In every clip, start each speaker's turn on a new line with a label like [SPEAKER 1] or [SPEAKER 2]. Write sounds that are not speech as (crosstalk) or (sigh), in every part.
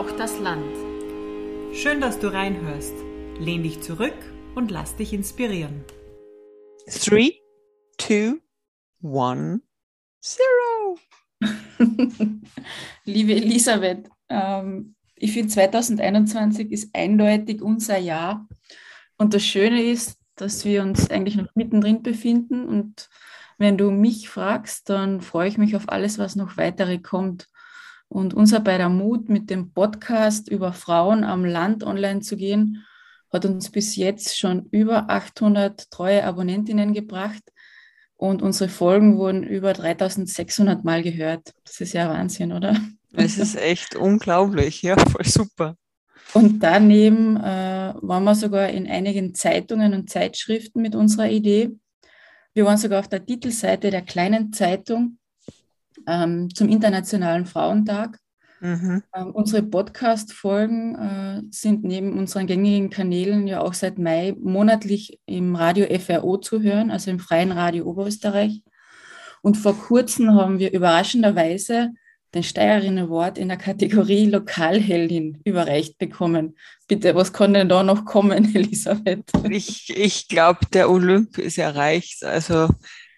[SPEAKER 1] Braucht das Land.
[SPEAKER 2] Schön, dass du reinhörst. Lehn dich zurück und lass dich inspirieren.
[SPEAKER 3] 3, 2, 1, 0.
[SPEAKER 4] Liebe Elisabeth, ähm, ich finde 2021 ist eindeutig unser Jahr. Und das Schöne ist, dass wir uns eigentlich noch mittendrin befinden. Und wenn du mich fragst, dann freue ich mich auf alles, was noch weitere kommt. Und unser beider Mut, mit dem Podcast über Frauen am Land online zu gehen, hat uns bis jetzt schon über 800 treue Abonnentinnen gebracht. Und unsere Folgen wurden über 3600 Mal gehört. Das ist ja Wahnsinn, oder?
[SPEAKER 3] Es ist echt unglaublich, ja, voll super.
[SPEAKER 4] Und daneben äh, waren wir sogar in einigen Zeitungen und Zeitschriften mit unserer Idee. Wir waren sogar auf der Titelseite der kleinen Zeitung ähm, zum Internationalen Frauentag. Mhm. Ähm, unsere Podcast-Folgen äh, sind neben unseren gängigen Kanälen ja auch seit Mai monatlich im Radio FRO zu hören, also im Freien Radio Oberösterreich. Und vor kurzem haben wir überraschenderweise den Steirerinnen Award in der Kategorie Lokalheldin überreicht bekommen. Bitte, was kann denn da noch kommen, (laughs) Elisabeth?
[SPEAKER 3] Ich, ich glaube, der Olymp ist erreicht. Also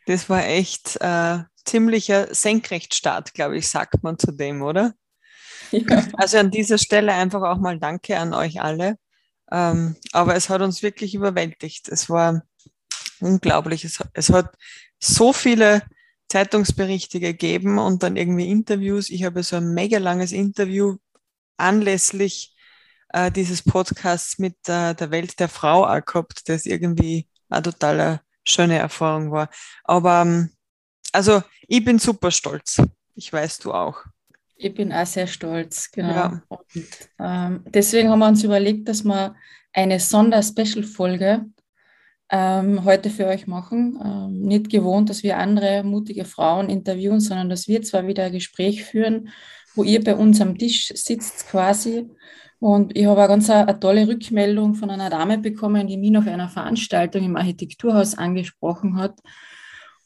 [SPEAKER 3] das war echt äh, ziemlicher Senkrechtstart, glaube ich, sagt man zu dem, oder? Ja. Also an dieser Stelle einfach auch mal Danke an euch alle. Ähm, aber es hat uns wirklich überwältigt. Es war unglaublich. Es, es hat so viele Zeitungsberichte gegeben und dann irgendwie Interviews. Ich habe so ein mega langes Interview anlässlich äh, dieses Podcasts mit äh, der Welt der Frau auch gehabt, das irgendwie eine total schöne Erfahrung war. Aber ähm, also ich bin super stolz. Ich weiß, du auch.
[SPEAKER 4] Ich bin auch sehr stolz, genau. Ja. Und, ähm, deswegen haben wir uns überlegt, dass wir eine Sonder-Special-Folge ähm, heute für euch machen. Ähm, nicht gewohnt, dass wir andere mutige Frauen interviewen, sondern dass wir zwar wieder ein Gespräch führen, wo ihr bei uns am Tisch sitzt quasi. Und ich habe eine ganz eine, eine tolle Rückmeldung von einer Dame bekommen, die mich nach einer Veranstaltung im Architekturhaus angesprochen hat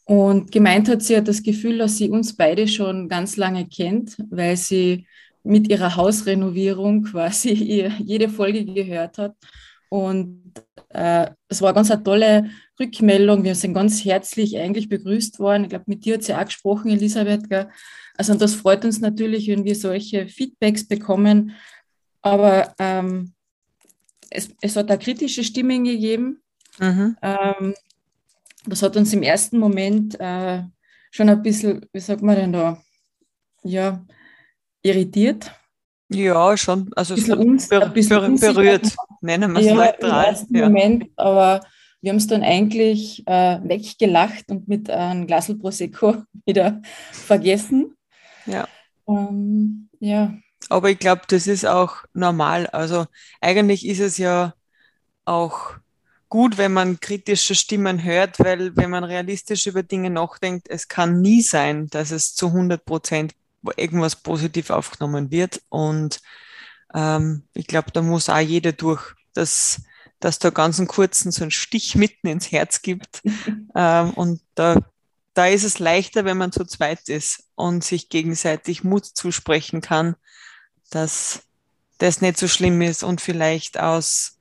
[SPEAKER 4] und gemeint hat, sie hat das Gefühl, dass sie uns beide schon ganz lange kennt, weil sie mit ihrer Hausrenovierung quasi (laughs) jede Folge gehört hat. Und äh, es war ganz eine tolle Rückmeldung. Wir sind ganz herzlich eigentlich begrüßt worden. Ich glaube, mit dir hat sie auch gesprochen, Elisabeth. Gell? Also das freut uns natürlich, wenn wir solche Feedbacks bekommen. Aber ähm, es, es hat da kritische Stimmen gegeben. Mhm. Ähm, das hat uns im ersten Moment äh, schon ein bisschen, wie sagt man denn da, ja, irritiert.
[SPEAKER 3] Ja, schon. Also
[SPEAKER 4] es hat uns ber ber berührt, nennen wir es ja, neutral. Im ersten ja. Moment, aber wir haben es dann eigentlich äh, weggelacht und mit einem Glas Prosecco (laughs) wieder vergessen.
[SPEAKER 3] Ja. Ähm, ja. Aber ich glaube, das ist auch normal. Also eigentlich ist es ja auch gut, wenn man kritische Stimmen hört, weil wenn man realistisch über Dinge nachdenkt, es kann nie sein, dass es zu 100 Prozent irgendwas positiv aufgenommen wird. Und ähm, ich glaube, da muss auch jeder durch, dass, dass da ganz einen kurzen so einen Stich mitten ins Herz gibt. (laughs) ähm, und da, da ist es leichter, wenn man zu zweit ist und sich gegenseitig Mut zusprechen kann, dass das nicht so schlimm ist und vielleicht aus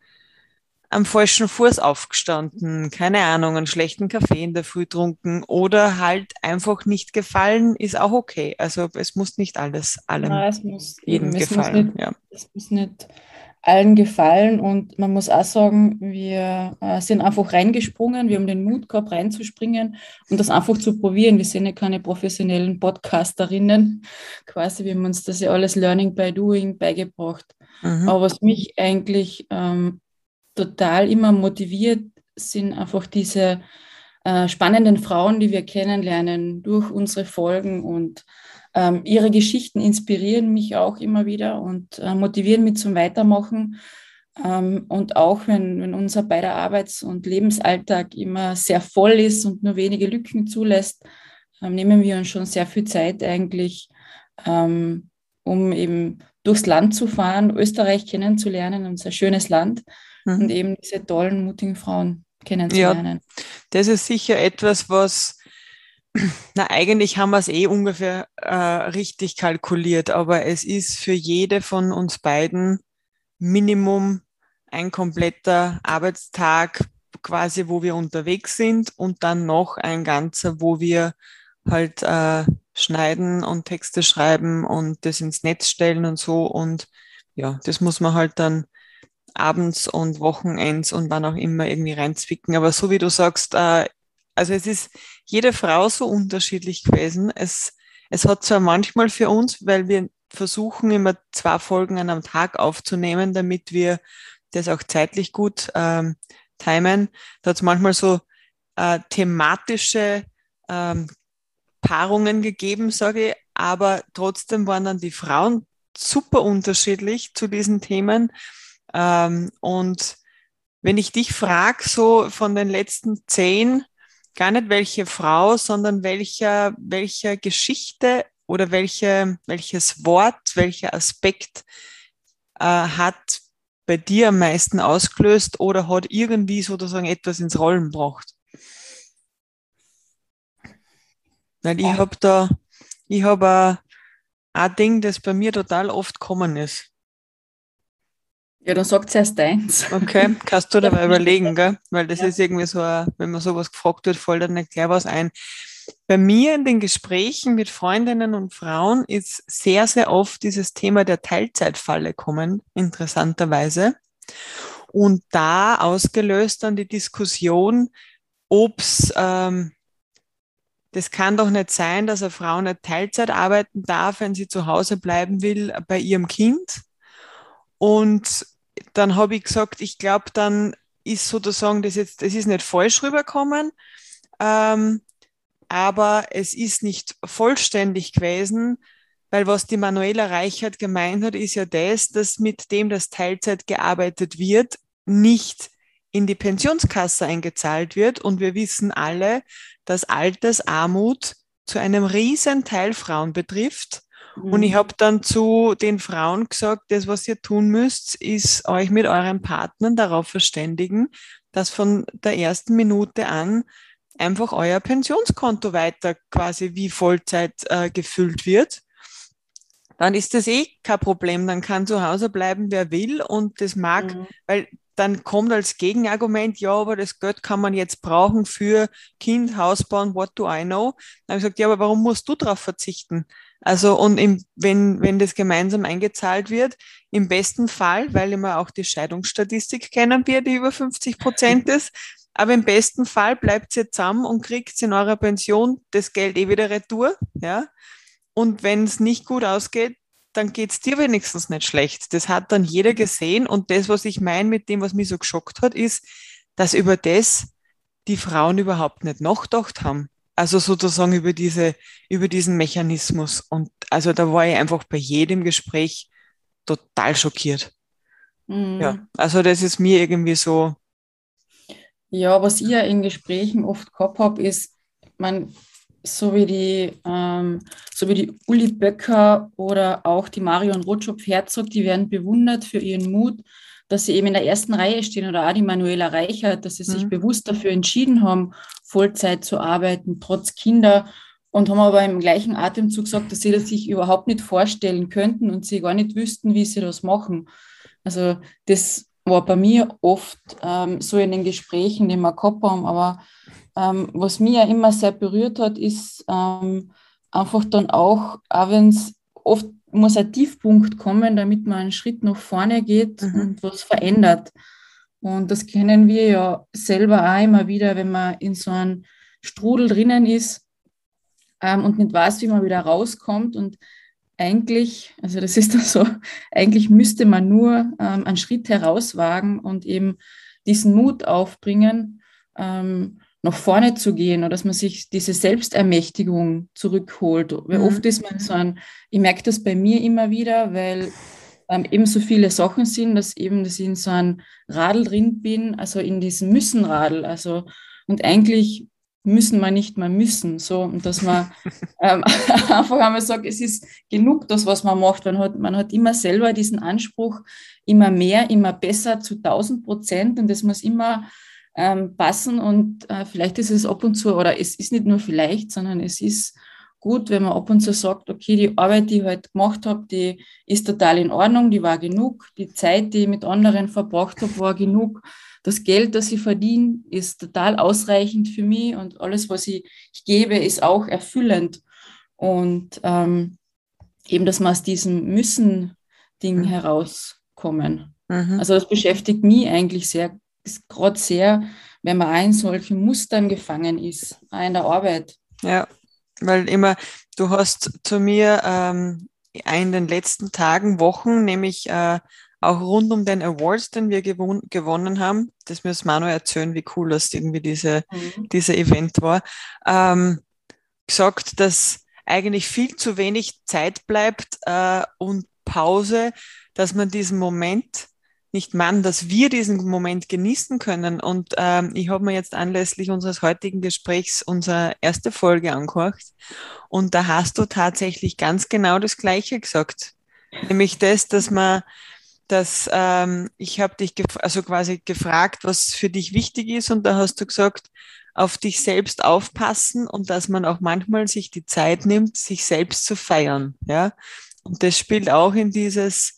[SPEAKER 3] am falschen Fuß aufgestanden, keine Ahnung, einen schlechten Kaffee in der Früh trunken oder halt einfach nicht gefallen, ist auch okay. Also es muss nicht alles allem
[SPEAKER 4] Nein, es muss jedem eben, gefallen. Muss nicht, ja. Es muss nicht allen gefallen und man muss auch sagen, wir äh, sind einfach reingesprungen, wir haben den Mut gehabt, reinzuspringen und das einfach zu probieren. Wir sind ja keine professionellen Podcasterinnen, quasi, wir haben uns das ja alles Learning by Doing beigebracht. Mhm. Aber was mich eigentlich ähm, total immer motiviert, sind einfach diese äh, spannenden Frauen, die wir kennenlernen durch unsere Folgen und ähm, ihre Geschichten inspirieren mich auch immer wieder und äh, motivieren mich zum Weitermachen. Ähm, und auch wenn, wenn unser beider Arbeits- und Lebensalltag immer sehr voll ist und nur wenige Lücken zulässt, äh, nehmen wir uns schon sehr viel Zeit eigentlich, ähm, um eben durchs Land zu fahren, Österreich kennenzulernen, unser schönes Land mhm. und eben diese tollen, mutigen Frauen kennenzulernen.
[SPEAKER 3] Ja, das ist sicher etwas, was Na, eigentlich haben wir es eh ungefähr äh, richtig kalkuliert, aber es ist für jede von uns beiden Minimum ein kompletter Arbeitstag quasi, wo wir unterwegs sind und dann noch ein ganzer, wo wir halt äh, schneiden und Texte schreiben und das ins Netz stellen und so. Und ja, das muss man halt dann abends und Wochenends und wann auch immer irgendwie reinzwicken. Aber so wie du sagst, äh, also es ist jede Frau so unterschiedlich gewesen. Es, es hat zwar manchmal für uns, weil wir versuchen immer zwei Folgen an einem Tag aufzunehmen, damit wir das auch zeitlich gut ähm, timen. Da hat es manchmal so äh, thematische ähm, Paarungen gegeben, sage ich, aber trotzdem waren dann die Frauen super unterschiedlich zu diesen Themen. Ähm, und wenn ich dich frage, so von den letzten zehn, gar nicht welche Frau, sondern welcher, welcher Geschichte oder welche, welches Wort, welcher Aspekt äh, hat bei dir am meisten ausgelöst oder hat irgendwie sozusagen etwas ins Rollen gebracht? Weil ich habe da, ich habe ein Ding, das bei mir total oft kommen ist.
[SPEAKER 4] Ja, dann sagt erst deins.
[SPEAKER 3] Okay, kannst du dabei (laughs) überlegen, gell? Weil das ja. ist irgendwie so, ein, wenn man sowas gefragt wird, fällt dann nicht gleich was ein. Bei mir in den Gesprächen mit Freundinnen und Frauen ist sehr, sehr oft dieses Thema der Teilzeitfalle kommen, interessanterweise. Und da ausgelöst dann die Diskussion, ob's ähm, das kann doch nicht sein, dass eine Frau nicht Teilzeit arbeiten darf, wenn sie zu Hause bleiben will bei ihrem Kind. Und dann habe ich gesagt, ich glaube, dann ist sozusagen das jetzt, das ist nicht falsch rübergekommen, ähm, aber es ist nicht vollständig gewesen, weil was die Manuela Reichert gemeint hat, ist ja das, dass mit dem, dass Teilzeit gearbeitet wird, nicht in die Pensionskasse eingezahlt wird. Und wir wissen alle, dass Altersarmut zu einem riesen Teil Frauen betrifft und ich mhm. habe dann zu den Frauen gesagt, das, was ihr tun müsst, ist euch mit euren Partnern darauf verständigen, dass von der ersten Minute an einfach euer Pensionskonto weiter quasi wie Vollzeit äh, gefüllt wird. Dann ist das eh kein Problem. Dann kann zu Hause bleiben, wer will. Und das mag, mhm. weil dann kommt als Gegenargument, ja, aber das Geld kann man jetzt brauchen für Kind, Haus bauen, what do I know? Dann habe ich gesagt, ja, aber warum musst du darauf verzichten? Also und im, wenn, wenn das gemeinsam eingezahlt wird, im besten Fall, weil immer auch die Scheidungsstatistik kennen wir, die über 50 Prozent ist, aber im besten Fall bleibt ihr zusammen und kriegt in eurer Pension das Geld eh wieder retour. Ja? Und wenn es nicht gut ausgeht, dann geht es dir wenigstens nicht schlecht. Das hat dann jeder gesehen. Und das, was ich meine mit dem, was mich so geschockt hat, ist, dass über das die Frauen überhaupt nicht nachgedacht haben. Also sozusagen über diese, über diesen Mechanismus. Und also da war ich einfach bei jedem Gespräch total schockiert. Mhm. Ja, also das ist mir irgendwie so.
[SPEAKER 4] Ja, was ich ja in Gesprächen oft gehabt habe, ist, man, so wie die, ähm, so wie die Uli Böcker oder auch die Marion Rotschopf-Herzog, die werden bewundert für ihren Mut, dass sie eben in der ersten Reihe stehen oder auch die Manuela Reichert, dass sie sich mhm. bewusst dafür entschieden haben, Vollzeit zu arbeiten, trotz Kinder und haben aber im gleichen Atemzug gesagt, dass sie das sich überhaupt nicht vorstellen könnten und sie gar nicht wüssten, wie sie das machen. Also das war bei mir oft ähm, so in den Gesprächen, die wir gehabt haben, aber ähm, was mich ja immer sehr berührt hat, ist ähm, einfach dann auch, auch wenn es oft muss ein Tiefpunkt kommen, damit man einen Schritt nach vorne geht mhm. und was verändert. Und das kennen wir ja selber auch immer wieder, wenn man in so einem Strudel drinnen ist ähm, und nicht weiß, wie man wieder rauskommt. Und eigentlich, also das ist (laughs) dann so, eigentlich müsste man nur ähm, einen Schritt herauswagen und eben diesen Mut aufbringen, ähm, nach vorne zu gehen oder dass man sich diese Selbstermächtigung zurückholt. Weil mhm. oft ist man so ein, ich merke das bei mir immer wieder, weil ähm, eben so viele Sachen sind, dass eben, dass ich in so einem Radl drin bin, also in diesem Müssenradl. Also, und eigentlich müssen wir nicht mehr müssen. So, und dass man (laughs) ähm, (laughs) einfach einmal sagt, es ist genug das, was man macht. Man hat, man hat immer selber diesen Anspruch, immer mehr, immer besser zu 1000 Prozent und das muss immer ähm, passen und äh, vielleicht ist es ab und zu, oder es ist nicht nur vielleicht, sondern es ist gut, wenn man ab und zu sagt, okay, die Arbeit, die ich heute gemacht habe, die ist total in Ordnung, die war genug, die Zeit, die ich mit anderen verbracht habe, war genug, das Geld, das ich verdiene, ist total ausreichend für mich und alles, was ich, ich gebe, ist auch erfüllend. Und ähm, eben, dass wir aus diesem Müssen-Ding mhm. herauskommen. Mhm. Also das beschäftigt mich eigentlich sehr, gerade sehr, wenn man auch in solchen Mustern gefangen ist, auch in der Arbeit.
[SPEAKER 3] Ja, weil immer, du hast zu mir ähm, in den letzten Tagen, Wochen, nämlich äh, auch rund um den Awards, den wir gewon gewonnen haben, das wir noch erzählen, wie cool das irgendwie diese, mhm. dieser Event war, ähm, gesagt, dass eigentlich viel zu wenig Zeit bleibt äh, und Pause, dass man diesen Moment nicht man, dass wir diesen Moment genießen können. Und ähm, ich habe mir jetzt anlässlich unseres heutigen Gesprächs unsere erste Folge angehört. Und da hast du tatsächlich ganz genau das Gleiche gesagt. Nämlich das, dass man, dass ähm, ich habe dich also quasi gefragt, was für dich wichtig ist. Und da hast du gesagt, auf dich selbst aufpassen und dass man auch manchmal sich die Zeit nimmt, sich selbst zu feiern. Ja, und das spielt auch in dieses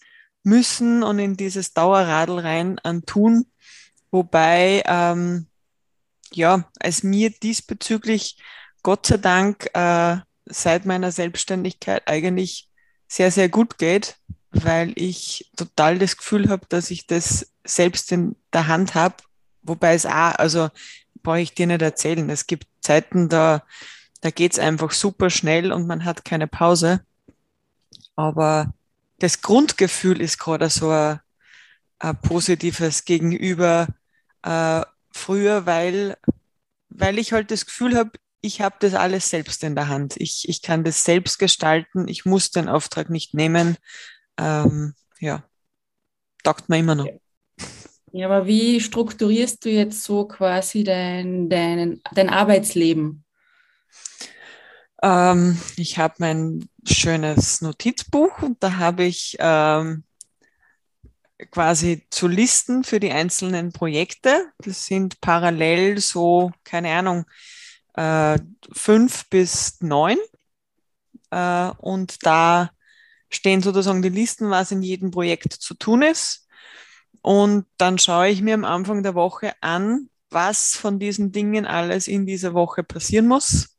[SPEAKER 3] Müssen und in dieses Dauerradl rein an tun, wobei ähm, ja, es mir diesbezüglich Gott sei Dank äh, seit meiner Selbstständigkeit eigentlich sehr, sehr gut geht, weil ich total das Gefühl habe, dass ich das selbst in der Hand habe. Wobei es auch, also brauche ich dir nicht erzählen. Es gibt Zeiten, da, da geht's einfach super schnell und man hat keine Pause. Aber das Grundgefühl ist gerade so ein, ein positives gegenüber äh, früher, weil, weil ich halt das Gefühl habe, ich habe das alles selbst in der Hand. Ich, ich kann das selbst gestalten. Ich muss den Auftrag nicht nehmen. Ähm, ja, taugt mir immer noch.
[SPEAKER 4] Ja, aber wie strukturierst du jetzt so quasi dein, dein, dein Arbeitsleben?
[SPEAKER 3] Ähm, ich habe mein schönes Notizbuch und da habe ich ähm, quasi zu Listen für die einzelnen Projekte. Das sind parallel so, keine Ahnung, äh, fünf bis neun. Äh, und da stehen sozusagen die Listen, was in jedem Projekt zu tun ist. Und dann schaue ich mir am Anfang der Woche an, was von diesen Dingen alles in dieser Woche passieren muss.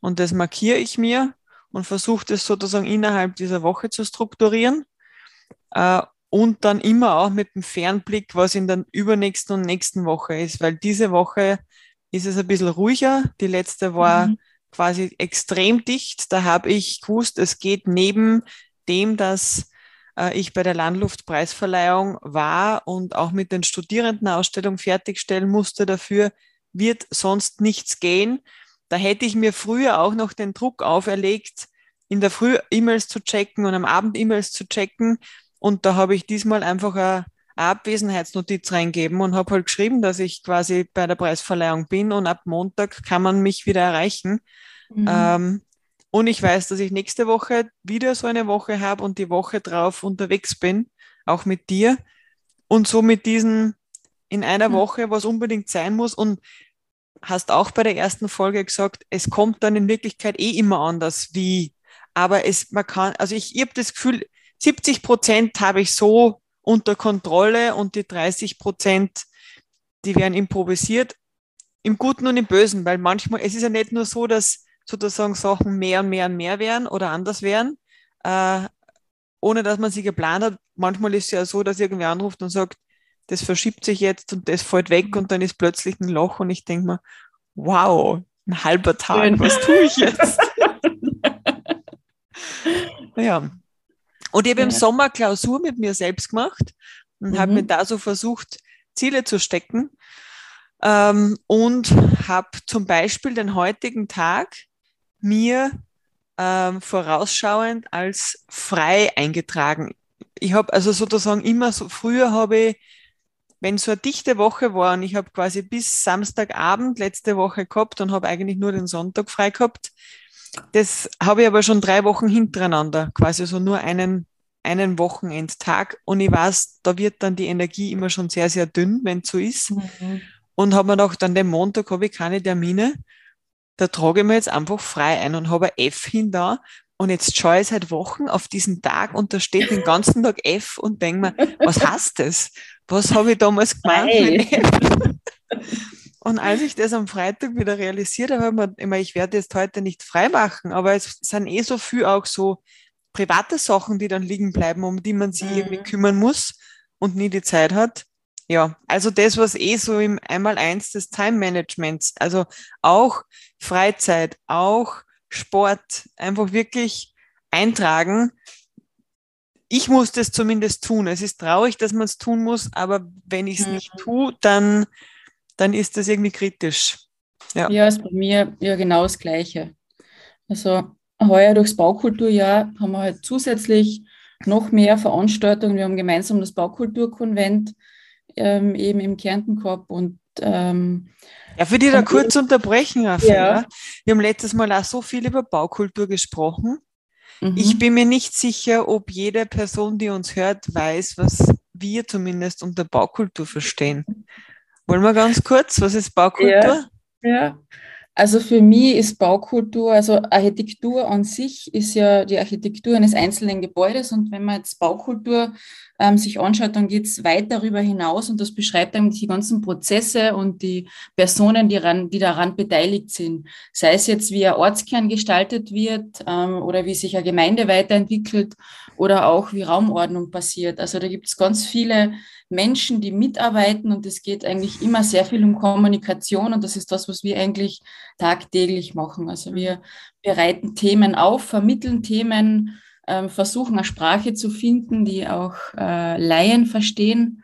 [SPEAKER 3] Und das markiere ich mir und versuche das sozusagen innerhalb dieser Woche zu strukturieren. Äh, und dann immer auch mit dem Fernblick, was in der übernächsten und nächsten Woche ist, weil diese Woche ist es ein bisschen ruhiger. Die letzte war mhm. quasi extrem dicht. Da habe ich gewusst, es geht neben dem, dass äh, ich bei der Landluftpreisverleihung war und auch mit den Studierendenausstellungen fertigstellen musste dafür, wird sonst nichts gehen. Da hätte ich mir früher auch noch den Druck auferlegt, in der Früh E-Mails zu checken und am Abend E-Mails zu checken. Und da habe ich diesmal einfach eine Abwesenheitsnotiz reingeben und habe halt geschrieben, dass ich quasi bei der Preisverleihung bin und ab Montag kann man mich wieder erreichen. Mhm. Ähm, und ich weiß, dass ich nächste Woche wieder so eine Woche habe und die Woche drauf unterwegs bin, auch mit dir. Und so mit diesen in einer mhm. Woche, was unbedingt sein muss. Und hast auch bei der ersten Folge gesagt, es kommt dann in Wirklichkeit eh immer anders, wie. Aber es, man kann, also ich, ich habe das Gefühl, 70 Prozent habe ich so unter Kontrolle und die 30 Prozent, die werden improvisiert. Im Guten und im Bösen, weil manchmal, es ist ja nicht nur so, dass sozusagen Sachen mehr und mehr und mehr werden oder anders werden, äh, ohne dass man sie geplant hat. Manchmal ist es ja so, dass irgendwer anruft und sagt, das verschiebt sich jetzt und das fällt weg und dann ist plötzlich ein Loch und ich denke mir, wow, ein halber Tag, Schön. was tue ich jetzt? (laughs) ja. Und ich habe im Sommer Klausur mit mir selbst gemacht und mhm. habe mir da so versucht, Ziele zu stecken ähm, und habe zum Beispiel den heutigen Tag mir ähm, vorausschauend als frei eingetragen. Ich habe also sozusagen immer so, früher habe ich, wenn so eine dichte Woche war und ich habe quasi bis Samstagabend letzte Woche gehabt und habe eigentlich nur den Sonntag frei gehabt, das habe ich aber schon drei Wochen hintereinander, quasi so nur einen, einen Wochenendtag. Und ich weiß, da wird dann die Energie immer schon sehr, sehr dünn, wenn es so ist. Mhm. und habe mir gedacht, an dem Montag habe ich keine Termine. Da trage ich mir jetzt einfach frei ein und habe ein F hin da. Und jetzt schaue ich seit Wochen auf diesen Tag und da steht den ganzen Tag F und denke mir, was heißt das? Was habe ich damals gemeint? (laughs) Und als ich das am Freitag wieder realisiert habe, habe ich mir immer, ich werde jetzt heute nicht frei machen, aber es sind eh so viel auch so private Sachen, die dann liegen bleiben, um die man sich mhm. irgendwie kümmern muss und nie die Zeit hat. Ja, also das, was eh so im Einmal-Eins des Time-Managements, also auch Freizeit, auch Sport, einfach wirklich eintragen. Ich muss das zumindest tun. Es ist traurig, dass man es tun muss, aber wenn ich es mhm. nicht tue, dann, dann ist das irgendwie kritisch.
[SPEAKER 4] Ja. ja, ist bei mir ja genau das Gleiche. Also heuer durchs Baukulturjahr haben wir halt zusätzlich noch mehr Veranstaltungen. Wir haben gemeinsam das Baukulturkonvent ähm, eben im Kärnten gehabt und ähm,
[SPEAKER 3] ja, für die da kurz unterbrechen, Raphael. Ja. Wir haben letztes Mal auch so viel über Baukultur gesprochen. Mhm. Ich bin mir nicht sicher, ob jede Person, die uns hört, weiß, was wir zumindest unter Baukultur verstehen. Wollen wir ganz kurz, was ist Baukultur?
[SPEAKER 4] Ja, ja. Also für mich ist Baukultur, also Architektur an sich ist ja die Architektur eines einzelnen Gebäudes und wenn man jetzt Baukultur ähm, sich anschaut, dann geht es weit darüber hinaus und das beschreibt dann die ganzen Prozesse und die Personen, die, ran, die daran beteiligt sind. Sei es jetzt, wie ein Ortskern gestaltet wird ähm, oder wie sich eine Gemeinde weiterentwickelt oder auch wie Raumordnung passiert. Also da gibt es ganz viele Menschen, die mitarbeiten und es geht eigentlich immer sehr viel um Kommunikation und das ist das, was wir eigentlich tagtäglich machen. Also wir bereiten Themen auf, vermitteln Themen, äh, versuchen eine Sprache zu finden, die auch äh, Laien verstehen,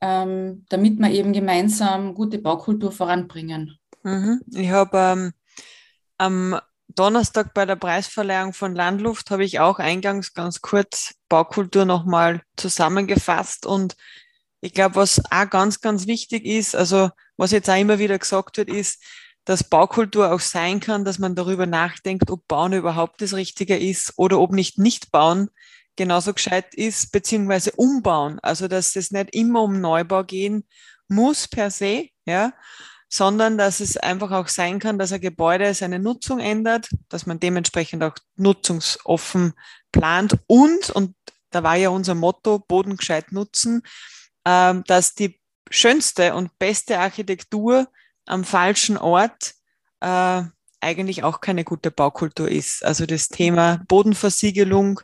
[SPEAKER 4] ähm, damit wir eben gemeinsam gute Baukultur voranbringen.
[SPEAKER 3] Mhm. Ich habe ähm, am Donnerstag bei der Preisverleihung von Landluft habe ich auch eingangs ganz kurz Baukultur nochmal zusammengefasst und ich glaube, was auch ganz, ganz wichtig ist, also was jetzt auch immer wieder gesagt wird, ist, dass Baukultur auch sein kann, dass man darüber nachdenkt, ob Bauen überhaupt das Richtige ist oder ob nicht nicht bauen genauso gescheit ist, beziehungsweise umbauen. Also, dass es nicht immer um Neubau gehen muss per se, ja, sondern dass es einfach auch sein kann, dass ein Gebäude seine Nutzung ändert, dass man dementsprechend auch nutzungsoffen plant und, und da war ja unser Motto, Boden gescheit nutzen, dass die schönste und beste Architektur am falschen Ort äh, eigentlich auch keine gute Baukultur ist. Also das Thema Bodenversiegelung,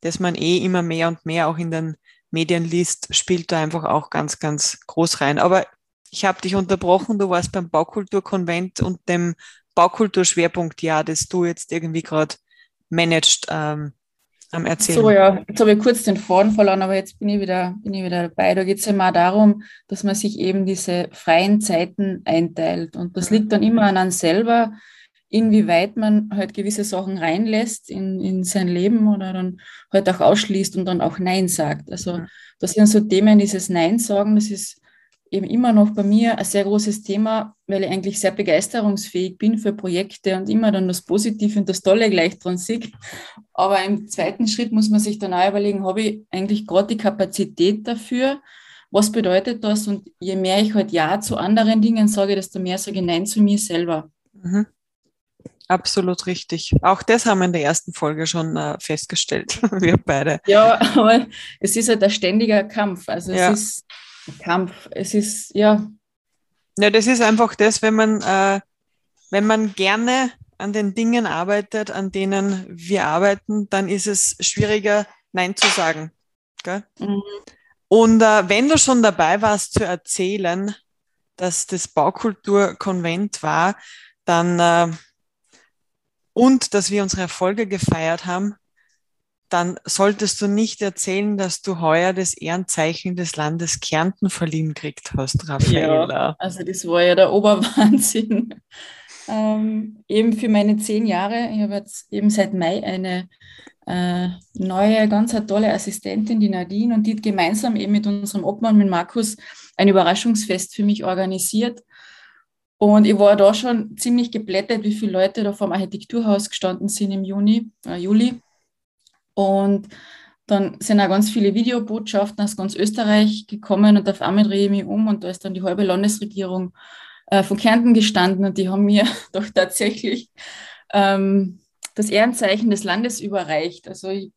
[SPEAKER 3] das man eh immer mehr und mehr auch in den Medien liest, spielt da einfach auch ganz, ganz groß rein. Aber ich habe dich unterbrochen, du warst beim Baukulturkonvent und dem Baukulturschwerpunktjahr, das du jetzt irgendwie gerade managst, ähm, am Erzählen.
[SPEAKER 4] So, ja, jetzt habe ich kurz den Faden verloren, aber jetzt bin ich wieder, bin ich wieder dabei. Da geht es immer darum, dass man sich eben diese freien Zeiten einteilt. Und das liegt dann immer an einem selber, inwieweit man halt gewisse Sachen reinlässt in, in sein Leben oder dann halt auch ausschließt und dann auch Nein sagt. Also das sind so Themen, dieses Nein sagen, das ist eben immer noch bei mir ein sehr großes Thema, weil ich eigentlich sehr begeisterungsfähig bin für Projekte und immer dann das Positive und das Tolle gleich dran sehe. Aber im zweiten Schritt muss man sich dann auch überlegen, habe ich eigentlich gerade die Kapazität dafür? Was bedeutet das? Und je mehr ich halt Ja zu anderen Dingen sage, desto mehr sage ich Nein zu mir selber. Mhm.
[SPEAKER 3] Absolut richtig. Auch das haben wir in der ersten Folge schon äh, festgestellt, (laughs) wir beide.
[SPEAKER 4] Ja, (laughs) aber es ist halt ein ständiger Kampf. Also ja. es ist Kampf. Es ist, ja.
[SPEAKER 3] Ja, das ist einfach das, wenn man, äh, wenn man gerne an den Dingen arbeitet, an denen wir arbeiten, dann ist es schwieriger, Nein zu sagen. Mhm. Und äh, wenn du schon dabei warst zu erzählen, dass das Baukulturkonvent war, dann äh, und dass wir unsere Erfolge gefeiert haben, dann solltest du nicht erzählen, dass du heuer das Ehrenzeichen des Landes Kärnten verliehen gekriegt hast, Raffaella.
[SPEAKER 4] Ja, also das war ja der Oberwahnsinn. (laughs) ähm, eben für meine zehn Jahre, ich habe jetzt eben seit Mai eine äh, neue, ganz eine tolle Assistentin, die Nadine, und die hat gemeinsam eben mit unserem Obmann, mit Markus, ein Überraschungsfest für mich organisiert. Und ich war da schon ziemlich geblättert, wie viele Leute da vom Architekturhaus gestanden sind im Juni, äh, Juli. Und Dann sind auch ganz viele Videobotschaften aus ganz Österreich gekommen und auf einmal drehe ich mich um und da ist dann die halbe Landesregierung äh, von Kärnten gestanden und die haben mir (laughs) doch tatsächlich ähm, das Ehrenzeichen des Landes überreicht. Also ich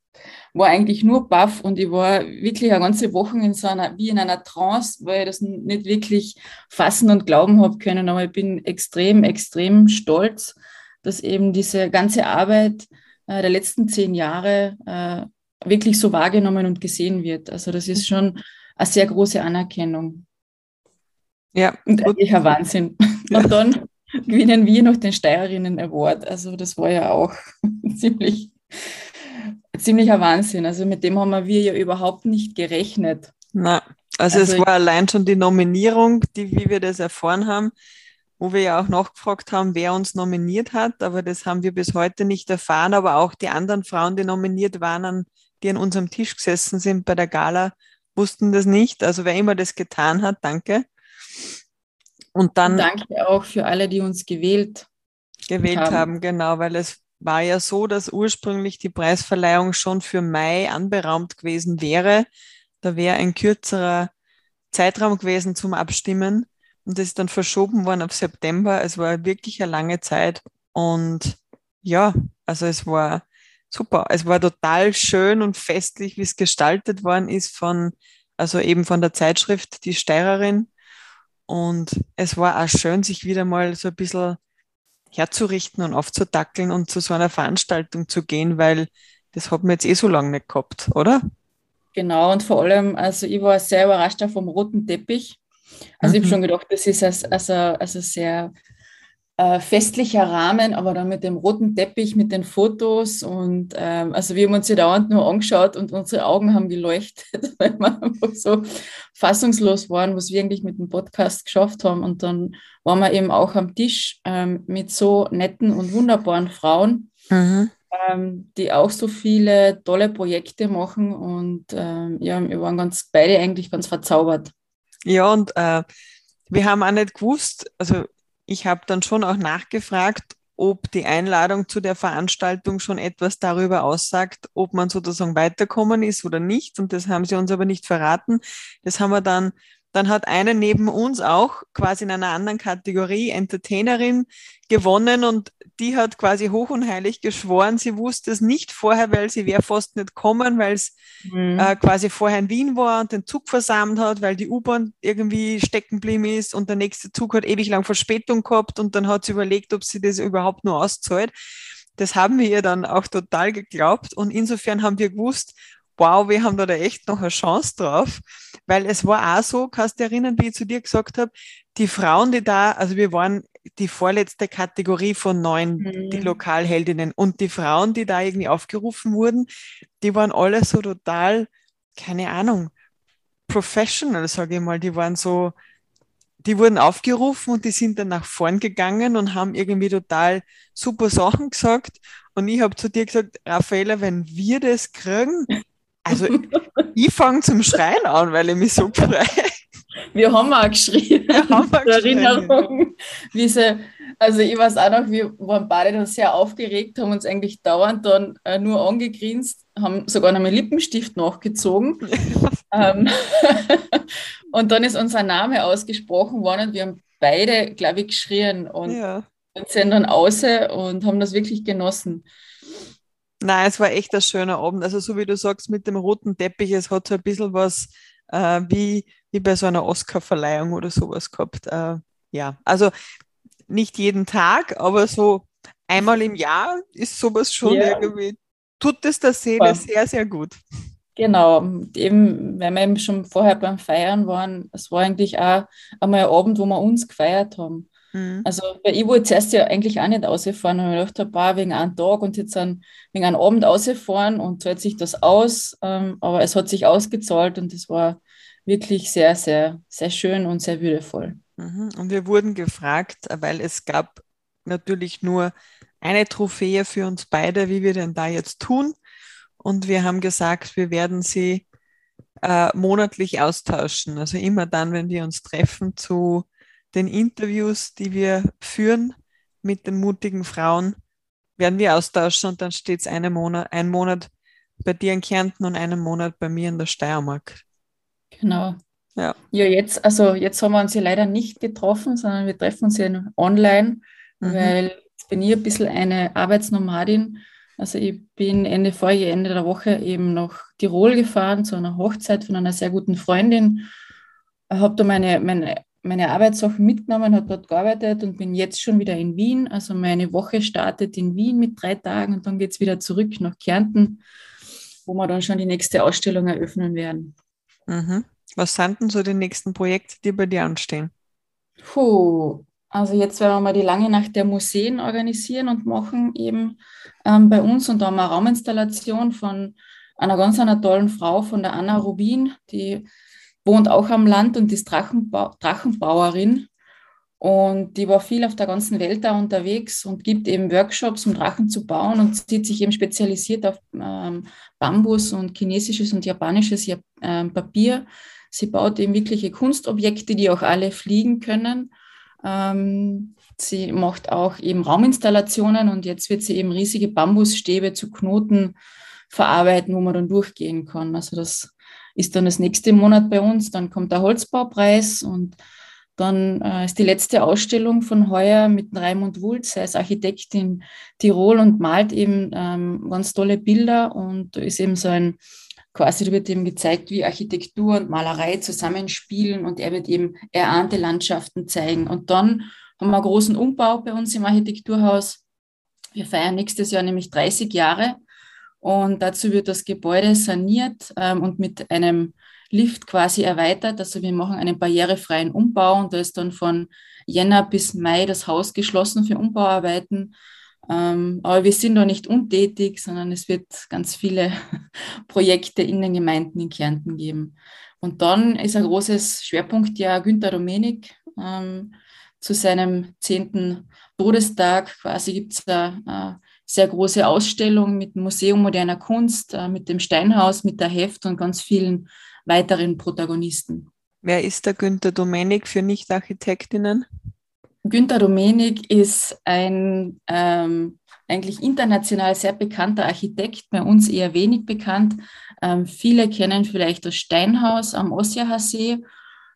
[SPEAKER 4] war eigentlich nur baff und ich war wirklich eine ganze Woche in so einer, wie in einer Trance, weil ich das nicht wirklich fassen und glauben habe können. Aber ich bin extrem, extrem stolz, dass eben diese ganze Arbeit äh, der letzten zehn Jahre äh, wirklich so wahrgenommen und gesehen wird. Also das ist schon eine sehr große Anerkennung. Ja. Und ein Wahnsinn. (laughs) Und dann gewinnen wir noch den Steirerinnen Award. Also das war ja auch (laughs) ziemlich, ziemlicher Wahnsinn. Also mit dem haben wir ja überhaupt nicht gerechnet.
[SPEAKER 3] Na, also, also es war allein schon die Nominierung, die, wie wir das erfahren haben, wo wir ja auch nachgefragt haben, wer uns nominiert hat, aber das haben wir bis heute nicht erfahren. Aber auch die anderen Frauen, die nominiert waren, die an unserem Tisch gesessen sind bei der Gala, wussten das nicht. Also wer immer das getan hat, danke.
[SPEAKER 4] Und dann. Und danke auch für alle, die uns gewählt,
[SPEAKER 3] gewählt haben. haben. Genau, weil es war ja so, dass ursprünglich die Preisverleihung schon für Mai anberaumt gewesen wäre. Da wäre ein kürzerer Zeitraum gewesen zum Abstimmen. Und das ist dann verschoben worden auf September. Es war wirklich eine lange Zeit. Und ja, also es war super. Es war total schön und festlich, wie es gestaltet worden ist von, also eben von der Zeitschrift Die Steirerin. Und es war auch schön, sich wieder mal so ein bisschen herzurichten und aufzudackeln und zu so einer Veranstaltung zu gehen, weil das hat man jetzt eh so lange nicht gehabt, oder?
[SPEAKER 4] Genau, und vor allem, also ich war sehr überrascht vom roten Teppich. Also mhm. ich habe schon gedacht, das ist also, also sehr äh, festlicher Rahmen, aber dann mit dem roten Teppich, mit den Fotos und ähm, also wir haben uns ja dauernd nur angeschaut und unsere Augen haben geleuchtet, (laughs) weil wir einfach so fassungslos waren, was wir eigentlich mit dem Podcast geschafft haben. Und dann waren wir eben auch am Tisch ähm, mit so netten und wunderbaren Frauen, mhm. ähm, die auch so viele tolle Projekte machen und ähm, ja, wir waren ganz beide eigentlich ganz verzaubert.
[SPEAKER 3] Ja, und äh, wir haben auch nicht gewusst, also ich habe dann schon auch nachgefragt, ob die Einladung zu der Veranstaltung schon etwas darüber aussagt, ob man sozusagen weiterkommen ist oder nicht. Und das haben sie uns aber nicht verraten. Das haben wir dann dann hat eine neben uns auch quasi in einer anderen Kategorie Entertainerin gewonnen und die hat quasi hoch und heilig geschworen, sie wusste es nicht vorher, weil sie wäre fast nicht kommen, weil es mhm. äh, quasi vorher in Wien war und den Zug versammelt hat, weil die U-Bahn irgendwie stecken geblieben ist und der nächste Zug hat ewig lang Verspätung gehabt und dann hat sie überlegt, ob sie das überhaupt nur auszahlt. Das haben wir ihr dann auch total geglaubt und insofern haben wir gewusst, wow, wir haben da, da echt noch eine Chance drauf, weil es war auch so, kannst du erinnern, wie ich zu dir gesagt habe, die Frauen, die da, also wir waren die vorletzte Kategorie von neun, mhm. die Lokalheldinnen und die Frauen, die da irgendwie aufgerufen wurden, die waren alle so total, keine Ahnung, professional, sage ich mal, die waren so, die wurden aufgerufen und die sind dann nach vorn gegangen und haben irgendwie total super Sachen gesagt. Und ich habe zu dir gesagt, Raffaella, wenn wir das kriegen, also ich fange zum Schreien an, weil ich mich so freue.
[SPEAKER 4] Wir haben auch geschrien. Wir haben auch (laughs) Erinnerung, wie sie, also ich weiß auch noch, wir waren beide dann sehr aufgeregt, haben uns eigentlich dauernd dann äh, nur angegrinst, haben sogar noch mit Lippenstift nachgezogen. (laughs) ähm, (laughs) und dann ist unser Name ausgesprochen worden und wir haben beide, glaube ich, geschrien und, ja. und sind dann außer und haben das wirklich genossen.
[SPEAKER 3] Nein, es war echt ein schöner Abend. Also so wie du sagst, mit dem roten Teppich, es hat so ein bisschen was äh, wie, wie bei so einer Oscar-Verleihung oder sowas gehabt. Äh, ja, also nicht jeden Tag, aber so einmal im Jahr ist sowas schon ja. irgendwie, tut es der Seele sehr, sehr gut.
[SPEAKER 4] Genau, eben, weil wir eben schon vorher beim Feiern waren, es war eigentlich auch einmal ein Abend, wo wir uns gefeiert haben. Mhm. Also, weil ich wollte zuerst ja eigentlich auch nicht ausfahren und ich dachte, paar wegen einem Tag und jetzt dann wegen einem Abend ausfahren und zahlt sich das aus. Ähm, aber es hat sich ausgezahlt und es war wirklich sehr, sehr, sehr schön und sehr würdevoll.
[SPEAKER 3] Mhm. Und wir wurden gefragt, weil es gab natürlich nur eine Trophäe für uns beide, wie wir denn da jetzt tun. Und wir haben gesagt, wir werden sie äh, monatlich austauschen. Also immer dann, wenn wir uns treffen zu den Interviews, die wir führen mit den mutigen Frauen, werden wir austauschen und dann steht es einen Monat, ein Monat bei dir in Kärnten und einen Monat bei mir in der Steiermark.
[SPEAKER 4] Genau. Ja. ja, jetzt, also jetzt haben wir uns ja leider nicht getroffen, sondern wir treffen uns ja online, mhm. weil jetzt bin ich ein bisschen eine Arbeitsnomadin. Also ich bin Ende vorige, Ende der Woche eben nach Tirol gefahren zu einer Hochzeit von einer sehr guten Freundin. Habe da meine, meine, meine Arbeitssachen mitgenommen, habe dort gearbeitet und bin jetzt schon wieder in Wien. Also meine Woche startet in Wien mit drei Tagen und dann geht es wieder zurück nach Kärnten, wo wir dann schon die nächste Ausstellung eröffnen werden.
[SPEAKER 3] Mhm. Was sind denn so die nächsten Projekte, die bei dir anstehen?
[SPEAKER 4] Puh, also jetzt werden wir mal die lange Nacht der Museen organisieren und machen eben ähm, bei uns und da haben wir eine Rauminstallation von einer ganz einer tollen Frau, von der Anna Rubin, die wohnt auch am Land und ist Drachenbau Drachenbauerin. Und die war viel auf der ganzen Welt da unterwegs und gibt eben Workshops, um Drachen zu bauen und sieht sich eben spezialisiert auf ähm, Bambus und chinesisches und japanisches äh, Papier Sie baut eben wirkliche Kunstobjekte, die auch alle fliegen können. Ähm, sie macht auch eben Rauminstallationen und jetzt wird sie eben riesige Bambusstäbe zu Knoten verarbeiten, wo man dann durchgehen kann. Also das ist dann das nächste Monat bei uns. Dann kommt der Holzbaupreis und dann äh, ist die letzte Ausstellung von heuer mit Raimund Wulz. Er ist Architekt in Tirol und malt eben ähm, ganz tolle Bilder und ist eben so ein quasi da wird ihm gezeigt, wie Architektur und Malerei zusammenspielen und er wird eben erahnte Landschaften zeigen. Und dann haben wir einen großen Umbau bei uns im Architekturhaus. Wir feiern nächstes Jahr nämlich 30 Jahre und dazu wird das Gebäude saniert ähm, und mit einem Lift quasi erweitert. Also wir machen einen barrierefreien Umbau und da ist dann von Jänner bis Mai das Haus geschlossen für Umbauarbeiten. Ähm, aber wir sind da nicht untätig, sondern es wird ganz viele (laughs) Projekte in den Gemeinden in Kärnten geben. Und dann ist ein großes Schwerpunktjahr Günter Domenik. Ähm, zu seinem zehnten Todestag quasi gibt es eine, eine sehr große Ausstellung mit dem Museum moderner Kunst, äh, mit dem Steinhaus, mit der Heft und ganz vielen weiteren Protagonisten.
[SPEAKER 3] Wer ist der Günter Domenik für Nicht-Architektinnen?
[SPEAKER 4] Günter Domenik ist ein ähm, eigentlich international sehr bekannter Architekt, bei uns eher wenig bekannt. Ähm, viele kennen vielleicht das Steinhaus am Ossiacher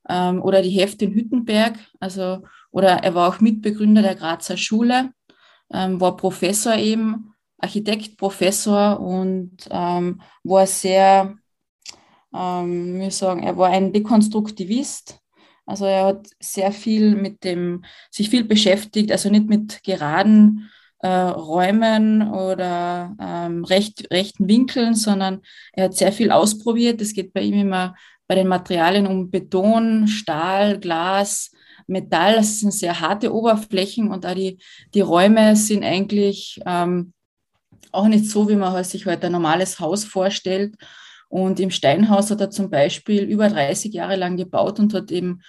[SPEAKER 4] ähm, oder die Hefte in Hüttenberg. Also, oder er war auch Mitbegründer der Grazer Schule, ähm, war Professor eben, Architekt, Professor und ähm, war sehr, ähm, wie sagen, er war ein Dekonstruktivist also er hat sehr viel mit dem, sich viel beschäftigt, also nicht mit geraden äh, Räumen oder ähm, recht, rechten Winkeln, sondern er hat sehr viel ausprobiert. Es geht bei ihm immer bei den Materialien um Beton, Stahl, Glas, Metall. Das sind sehr harte Oberflächen und auch die, die Räume sind eigentlich ähm, auch nicht so, wie man sich heute ein normales Haus vorstellt, und im Steinhaus hat er zum Beispiel über 30 Jahre lang gebaut und hat eben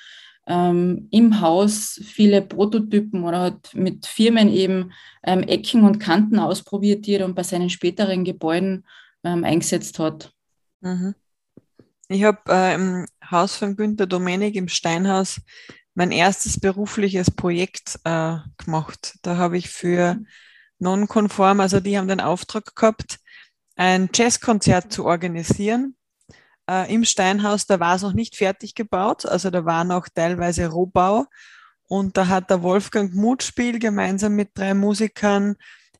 [SPEAKER 4] ähm, im Haus viele Prototypen oder hat mit Firmen eben ähm, Ecken und Kanten ausprobiert, die er dann bei seinen späteren Gebäuden ähm, eingesetzt hat.
[SPEAKER 3] Mhm. Ich habe äh, im Haus von Günter Domenik im Steinhaus mein erstes berufliches Projekt äh, gemacht. Da habe ich für Nonkonform, also die haben den Auftrag gehabt, ein Jazzkonzert zu organisieren äh, im Steinhaus. Da war es noch nicht fertig gebaut, also da war noch teilweise Rohbau. Und da hat der Wolfgang Mutspiel gemeinsam mit drei Musikern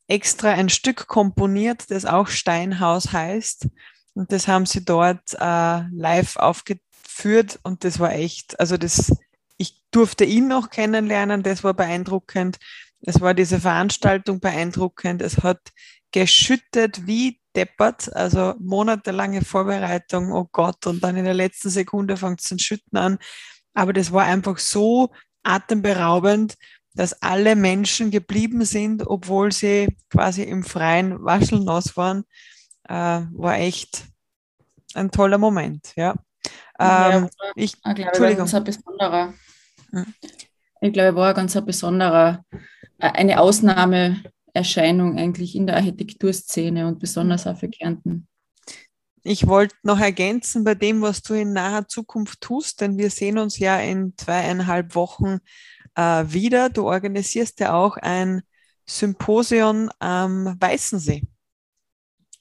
[SPEAKER 3] extra ein Stück komponiert, das auch Steinhaus heißt. Und das haben sie dort äh, live aufgeführt und das war echt, also das, ich durfte ihn noch kennenlernen, das war beeindruckend. Es war diese Veranstaltung beeindruckend. Es hat geschüttet wie deppert, also monatelange Vorbereitung, oh Gott, und dann in der letzten Sekunde fängt es zu schütten an. Aber das war einfach so atemberaubend, dass alle Menschen geblieben sind, obwohl sie quasi im Freien waschelnass waren, äh, war echt ein toller Moment, ja.
[SPEAKER 4] Ähm, ich, ich ganz ein besonderer. Ich glaube, war ein ganz ein besonderer, äh, eine Ausnahme Erscheinung eigentlich in der Architekturszene und besonders auch für Kärnten.
[SPEAKER 3] Ich wollte noch ergänzen bei dem, was du in naher Zukunft tust, denn wir sehen uns ja in zweieinhalb Wochen äh, wieder. Du organisierst ja auch ein Symposion am Weißensee.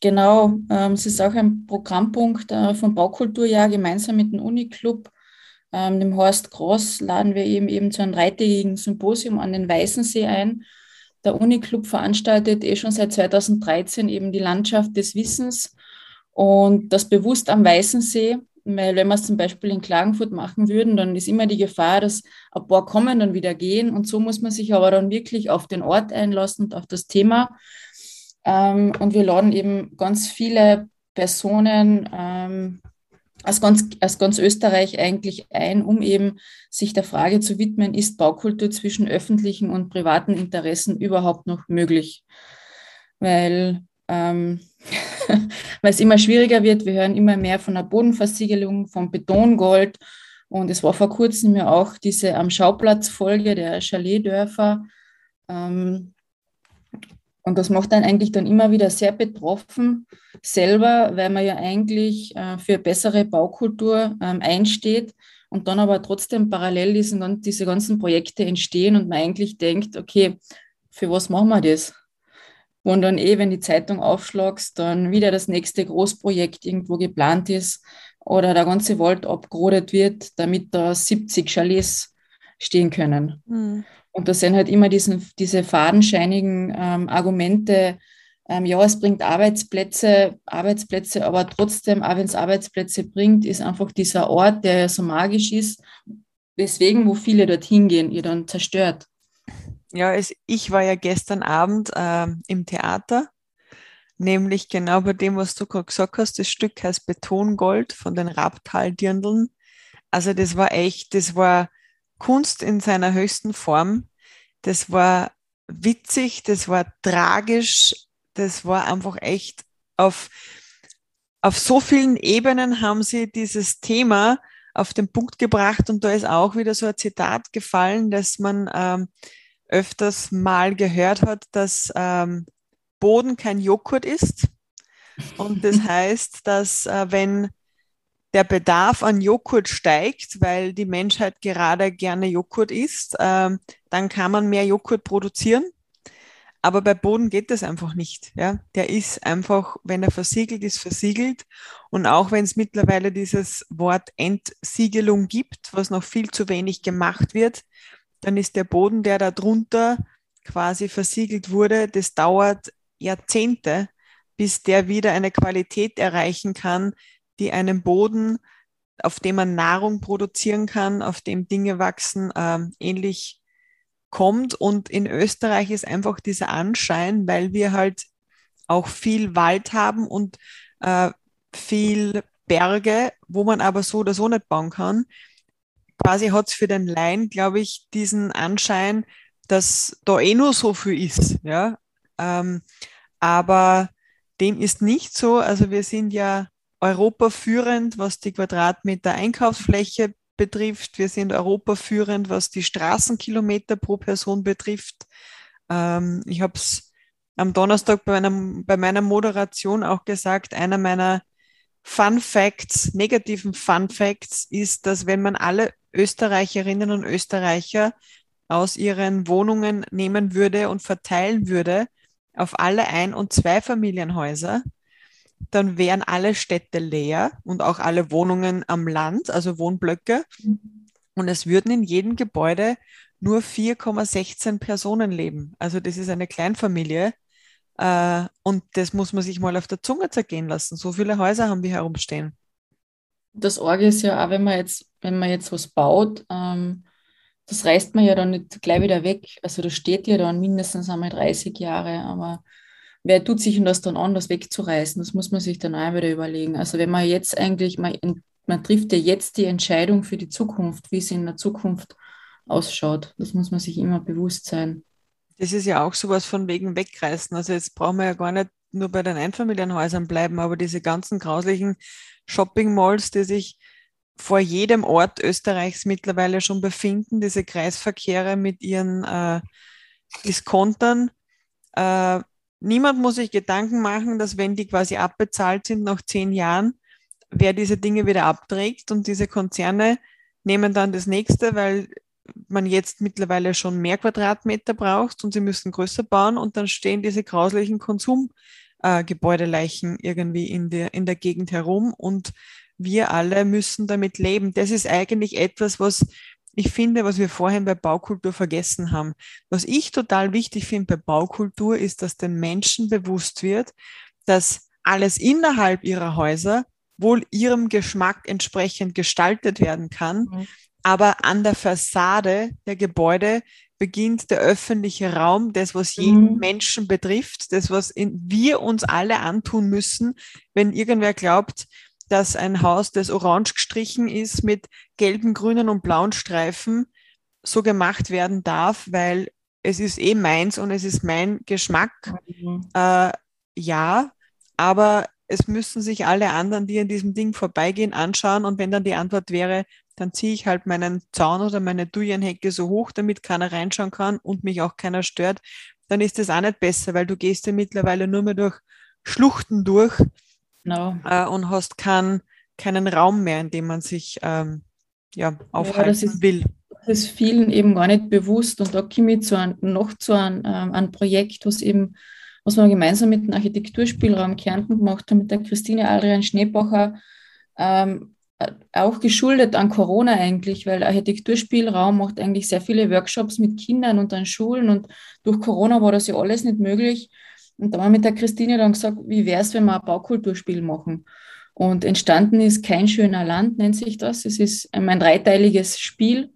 [SPEAKER 4] Genau, ähm, es ist auch ein Programmpunkt äh, vom Baukulturjahr gemeinsam mit dem Uniclub. Ähm, dem Horst Gross laden wir eben, eben zu einem dreitägigen Symposium an den Weißensee ein. Der Uniclub veranstaltet eh schon seit 2013 eben die Landschaft des Wissens und das bewusst am Weißensee. Weil wenn wir es zum Beispiel in Klagenfurt machen würden, dann ist immer die Gefahr, dass ein paar kommen und wieder gehen. Und so muss man sich aber dann wirklich auf den Ort einlassen und auf das Thema. Ähm, und wir laden eben ganz viele Personen ähm, aus, ganz, aus ganz Österreich eigentlich ein, um eben sich der Frage zu widmen, ist Baukultur zwischen öffentlichen und privaten Interessen überhaupt noch möglich? Weil ähm, (laughs) es immer schwieriger wird. Wir hören immer mehr von der Bodenversiegelung, vom Betongold. Und es war vor kurzem ja auch diese am Schauplatz-Folge der Chaletdörfer. Ähm, und das macht dann eigentlich dann immer wieder sehr betroffen selber, weil man ja eigentlich äh, für bessere Baukultur ähm, einsteht und dann aber trotzdem parallel diesen, diese ganzen Projekte entstehen und man eigentlich denkt, okay, für was machen wir das? Und dann eh, wenn die Zeitung aufschlagst, dann wieder das nächste Großprojekt irgendwo geplant ist oder der ganze Wald abgerodet wird, damit da 70 Chalets stehen können. Mhm. Und das sind halt immer diesen, diese fadenscheinigen ähm, Argumente, ähm, ja, es bringt Arbeitsplätze, Arbeitsplätze, aber trotzdem, auch wenn es Arbeitsplätze bringt, ist einfach dieser Ort, der ja so magisch ist, weswegen, wo viele dorthin gehen, ihr dann zerstört.
[SPEAKER 3] Ja, es, ich war ja gestern Abend äh, im Theater, nämlich genau bei dem, was du gerade gesagt hast. Das Stück heißt Betongold von den Rabtal-Dirndln. Also das war echt, das war Kunst in seiner höchsten Form. Das war witzig, das war tragisch, das war einfach echt auf, auf so vielen Ebenen haben sie dieses Thema auf den Punkt gebracht und da ist auch wieder so ein Zitat gefallen, dass man ähm, öfters mal gehört hat, dass ähm, Boden kein Joghurt ist. Und das (laughs) heißt, dass äh, wenn der Bedarf an Joghurt steigt, weil die Menschheit gerade gerne Joghurt isst, ähm, dann kann man mehr Joghurt produzieren. Aber bei Boden geht das einfach nicht. Ja? Der ist einfach, wenn er versiegelt ist, versiegelt. Und auch wenn es mittlerweile dieses Wort Entsiegelung gibt, was noch viel zu wenig gemacht wird, dann ist der Boden, der da drunter quasi versiegelt wurde, das dauert Jahrzehnte, bis der wieder eine Qualität erreichen kann, die einem Boden, auf dem man Nahrung produzieren kann, auf dem Dinge wachsen, äh, ähnlich kommt. Und in Österreich ist einfach dieser Anschein, weil wir halt auch viel Wald haben und äh, viel Berge, wo man aber so oder so nicht bauen kann. Quasi hat es für den Laien, glaube ich, diesen Anschein, dass da eh nur so viel ist. Ja? Ähm, aber dem ist nicht so. Also wir sind ja europaführend, was die Quadratmeter Einkaufsfläche betrifft. Wir sind europaführend, was die Straßenkilometer pro Person betrifft. Ähm, ich habe es am Donnerstag bei meiner, bei meiner Moderation auch gesagt, einer meiner Fun Facts, negativen Fun Facts ist, dass wenn man alle Österreicherinnen und Österreicher aus ihren Wohnungen nehmen würde und verteilen würde auf alle Ein- und Zweifamilienhäuser, dann wären alle Städte leer und auch alle Wohnungen am Land, also Wohnblöcke. Mhm. Und es würden in jedem Gebäude nur 4,16 Personen leben. Also das ist eine Kleinfamilie. Äh, und das muss man sich mal auf der Zunge zergehen lassen. So viele Häuser haben wir herumstehen.
[SPEAKER 4] Das Orge ist ja auch, wenn man jetzt, wenn man jetzt was baut, ähm, das reißt man ja dann nicht gleich wieder weg. Also das steht ja dann mindestens einmal 30 Jahre, aber wer tut sich denn das dann an, das wegzureißen? Das muss man sich dann auch wieder überlegen. Also wenn man jetzt eigentlich, man, man trifft ja jetzt die Entscheidung für die Zukunft, wie es in der Zukunft ausschaut. Das muss man sich immer bewusst sein.
[SPEAKER 3] Das ist ja auch sowas von wegen wegreißen. Also jetzt brauchen wir ja gar nicht nur bei den Einfamilienhäusern bleiben, aber diese ganzen grauslichen Shopping-Malls, die sich vor jedem Ort Österreichs mittlerweile schon befinden, diese Kreisverkehre mit ihren äh, Diskontern, äh, niemand muss sich Gedanken machen, dass wenn die quasi abbezahlt sind nach zehn Jahren, wer diese Dinge wieder abträgt und diese Konzerne nehmen dann das nächste, weil man jetzt mittlerweile schon mehr Quadratmeter braucht und sie müssen größer bauen und dann stehen diese grauslichen Konsumhallen äh, irgendwie in der, in der Gegend herum und wir alle müssen damit leben. Das ist eigentlich etwas, was ich finde, was wir vorhin bei Baukultur vergessen haben. Was ich total wichtig finde bei Baukultur ist, dass den Menschen bewusst wird, dass alles innerhalb ihrer Häuser wohl ihrem Geschmack entsprechend gestaltet werden kann, mhm. aber an der Fassade der Gebäude beginnt der öffentliche Raum, das, was jeden mhm. Menschen betrifft, das, was in, wir uns alle antun müssen, wenn irgendwer glaubt, dass ein Haus, das orange gestrichen ist mit gelben, grünen und blauen Streifen, so gemacht werden darf, weil es ist eh meins und es ist mein Geschmack. Mhm. Äh, ja, aber es müssen sich alle anderen, die an diesem Ding vorbeigehen, anschauen. Und wenn dann die Antwort wäre, dann ziehe ich halt meinen Zaun oder meine Dujenhecke so hoch, damit keiner reinschauen kann und mich auch keiner stört, dann ist das auch nicht besser, weil du gehst ja mittlerweile nur mehr durch Schluchten durch no. äh, und hast kein, keinen Raum mehr, in dem man sich ähm, ja, aufhalten ja, will.
[SPEAKER 4] Das ist vielen eben gar nicht bewusst und da komme ich zu ein, noch zu einem, ähm, einem Projekt, was eben was wir gemeinsam mit dem Architekturspielraum Kärnten gemacht haben, mit der Christine Adrian Schneebacher, ähm, auch geschuldet an Corona eigentlich, weil Architekturspielraum macht eigentlich sehr viele Workshops mit Kindern und an Schulen und durch Corona war das ja alles nicht möglich. Und da haben wir mit der Christine dann gesagt, wie wäre es, wenn wir ein Baukulturspiel machen? Und entstanden ist Kein schöner Land, nennt sich das. Es ist ein dreiteiliges Spiel,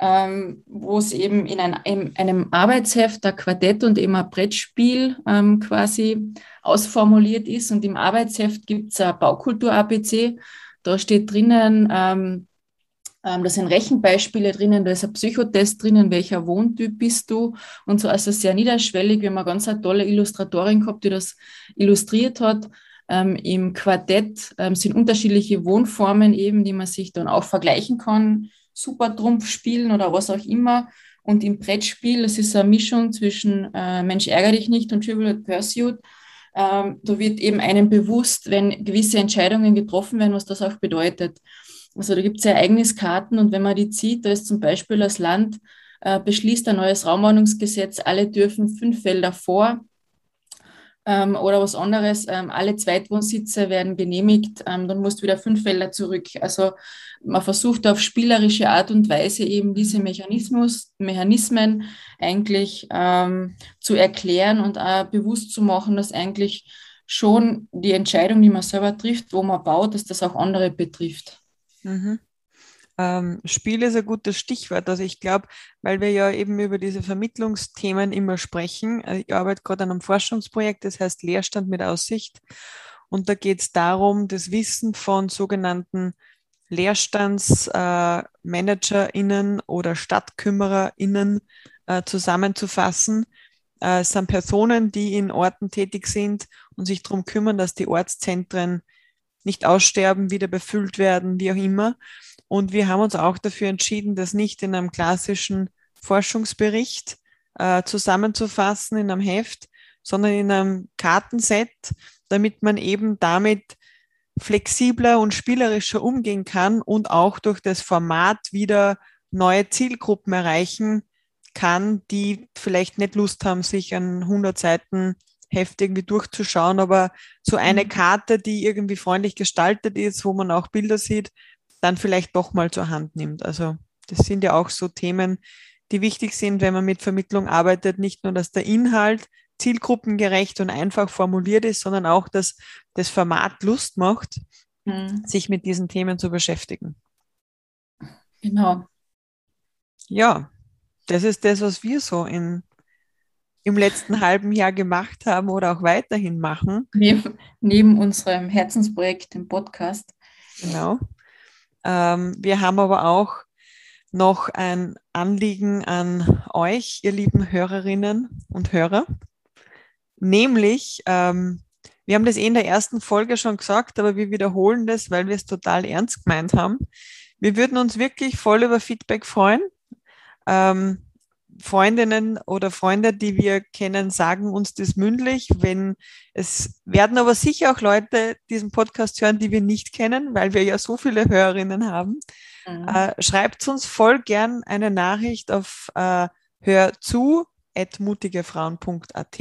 [SPEAKER 4] ähm, wo es eben in, ein, in, einem Arbeitsheft, ein Quartett und eben ein Brettspiel ähm, quasi ausformuliert ist. Und im Arbeitsheft gibt es ein Baukultur-ABC. Da steht drinnen, ähm, ähm, da sind Rechenbeispiele drinnen, da ist ein Psychotest drinnen, welcher Wohntyp bist du und so. Also sehr niederschwellig. Wir haben eine ganz tolle Illustratorin gehabt, die das illustriert hat. Ähm, Im Quartett ähm, sind unterschiedliche Wohnformen eben, die man sich dann auch vergleichen kann Supertrumpf spielen oder was auch immer. Und im Brettspiel, das ist eine Mischung zwischen äh, Mensch ärgere dich nicht und Trivial Pursuit. Ähm, da wird eben einem bewusst, wenn gewisse Entscheidungen getroffen werden, was das auch bedeutet. Also da gibt es Ereigniskarten und wenn man die zieht, da ist zum Beispiel das Land äh, beschließt ein neues Raumordnungsgesetz, alle dürfen fünf Felder vor ähm, oder was anderes, ähm, alle Zweitwohnsitze werden genehmigt, ähm, dann musst du wieder fünf Felder zurück. Also man versucht auf spielerische Art und Weise eben diese Mechanismus, Mechanismen eigentlich ähm, zu erklären und auch bewusst zu machen, dass eigentlich schon die Entscheidung, die man selber trifft, wo man baut, dass das auch andere betrifft.
[SPEAKER 3] Mhm. Ähm, Spiel ist ein gutes Stichwort. Also ich glaube, weil wir ja eben über diese Vermittlungsthemen immer sprechen. Äh, ich arbeite gerade an einem Forschungsprojekt, das heißt Leerstand mit Aussicht. Und da geht es darum, das Wissen von sogenannten LeerstandsmanagerInnen äh, oder StadtkümmererInnen äh, zusammenzufassen. Äh, es sind Personen, die in Orten tätig sind und sich darum kümmern, dass die Ortszentren nicht aussterben, wieder befüllt werden, wie auch immer. Und wir haben uns auch dafür entschieden, das nicht in einem klassischen Forschungsbericht äh, zusammenzufassen, in einem Heft, sondern in einem Kartenset, damit man eben damit flexibler und spielerischer umgehen kann und auch durch das Format wieder neue Zielgruppen erreichen kann, die vielleicht nicht Lust haben, sich an 100 Seiten Heft irgendwie durchzuschauen, aber so eine mhm. Karte, die irgendwie freundlich gestaltet ist, wo man auch Bilder sieht, dann vielleicht doch mal zur Hand nimmt. Also das sind ja auch so Themen, die wichtig sind, wenn man mit Vermittlung arbeitet, nicht nur, dass der Inhalt zielgruppengerecht und einfach formuliert ist, sondern auch, dass das Format Lust macht, mhm. sich mit diesen Themen zu beschäftigen.
[SPEAKER 4] Genau.
[SPEAKER 3] Ja, das ist das, was wir so in, im letzten halben Jahr gemacht haben oder auch weiterhin machen.
[SPEAKER 4] Neben, neben unserem Herzensprojekt, dem Podcast.
[SPEAKER 3] Genau. Ähm, wir haben aber auch noch ein Anliegen an euch, ihr lieben Hörerinnen und Hörer. Nämlich, ähm, wir haben das eh in der ersten Folge schon gesagt, aber wir wiederholen das, weil wir es total ernst gemeint haben. Wir würden uns wirklich voll über Feedback freuen. Ähm, Freundinnen oder Freunde, die wir kennen, sagen uns das mündlich. Wenn es werden aber sicher auch Leute diesen Podcast hören, die wir nicht kennen, weil wir ja so viele Hörerinnen haben. Mhm. Äh, schreibt uns voll gern eine Nachricht auf äh, hörzu@mutigefrauen.at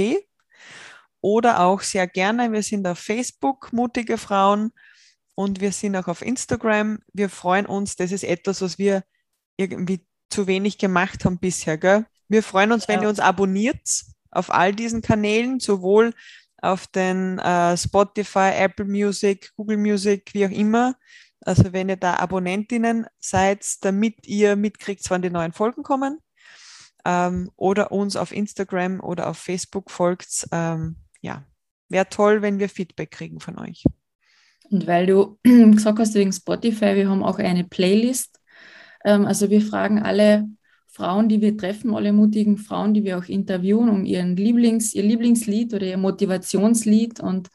[SPEAKER 3] oder auch sehr gerne. Wir sind auf Facebook, mutige Frauen, und wir sind auch auf Instagram. Wir freuen uns. Das ist etwas, was wir irgendwie zu wenig gemacht haben bisher. Gell? Wir freuen uns, ja. wenn ihr uns abonniert auf all diesen Kanälen, sowohl auf den äh, Spotify, Apple Music, Google Music, wie auch immer. Also wenn ihr da Abonnentinnen seid, damit ihr mitkriegt, wann die neuen Folgen kommen. Ähm, oder uns auf Instagram oder auf Facebook folgt. Ähm, ja, wäre toll, wenn wir Feedback kriegen von euch.
[SPEAKER 4] Und weil du (clears throat) gesagt hast wegen Spotify, wir haben auch eine Playlist. Ähm, also wir fragen alle Frauen, die wir treffen, alle mutigen Frauen, die wir auch interviewen, um ihren Lieblings, ihr Lieblingslied oder ihr Motivationslied. Und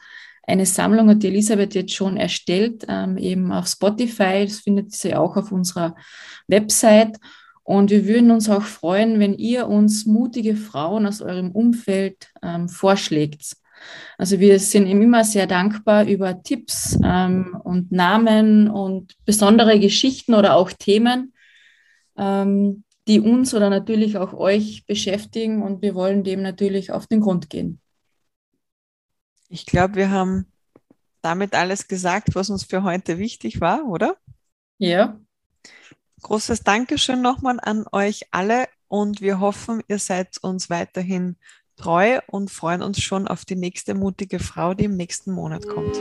[SPEAKER 4] eine Sammlung hat die Elisabeth jetzt schon erstellt, ähm, eben auf Spotify. Das findet sie auch auf unserer Website. Und wir würden uns auch freuen, wenn ihr uns mutige Frauen aus eurem Umfeld ähm, vorschlägt. Also wir sind immer sehr dankbar über Tipps ähm, und Namen und besondere Geschichten oder auch Themen, ähm, die uns oder natürlich auch euch beschäftigen und wir wollen dem natürlich auf den Grund gehen.
[SPEAKER 3] Ich glaube, wir haben damit alles gesagt, was uns für heute wichtig war, oder?
[SPEAKER 4] Ja.
[SPEAKER 3] Großes Dankeschön nochmal an euch alle und wir hoffen, ihr seid uns weiterhin treu und freuen uns schon auf die nächste mutige Frau, die im nächsten Monat kommt.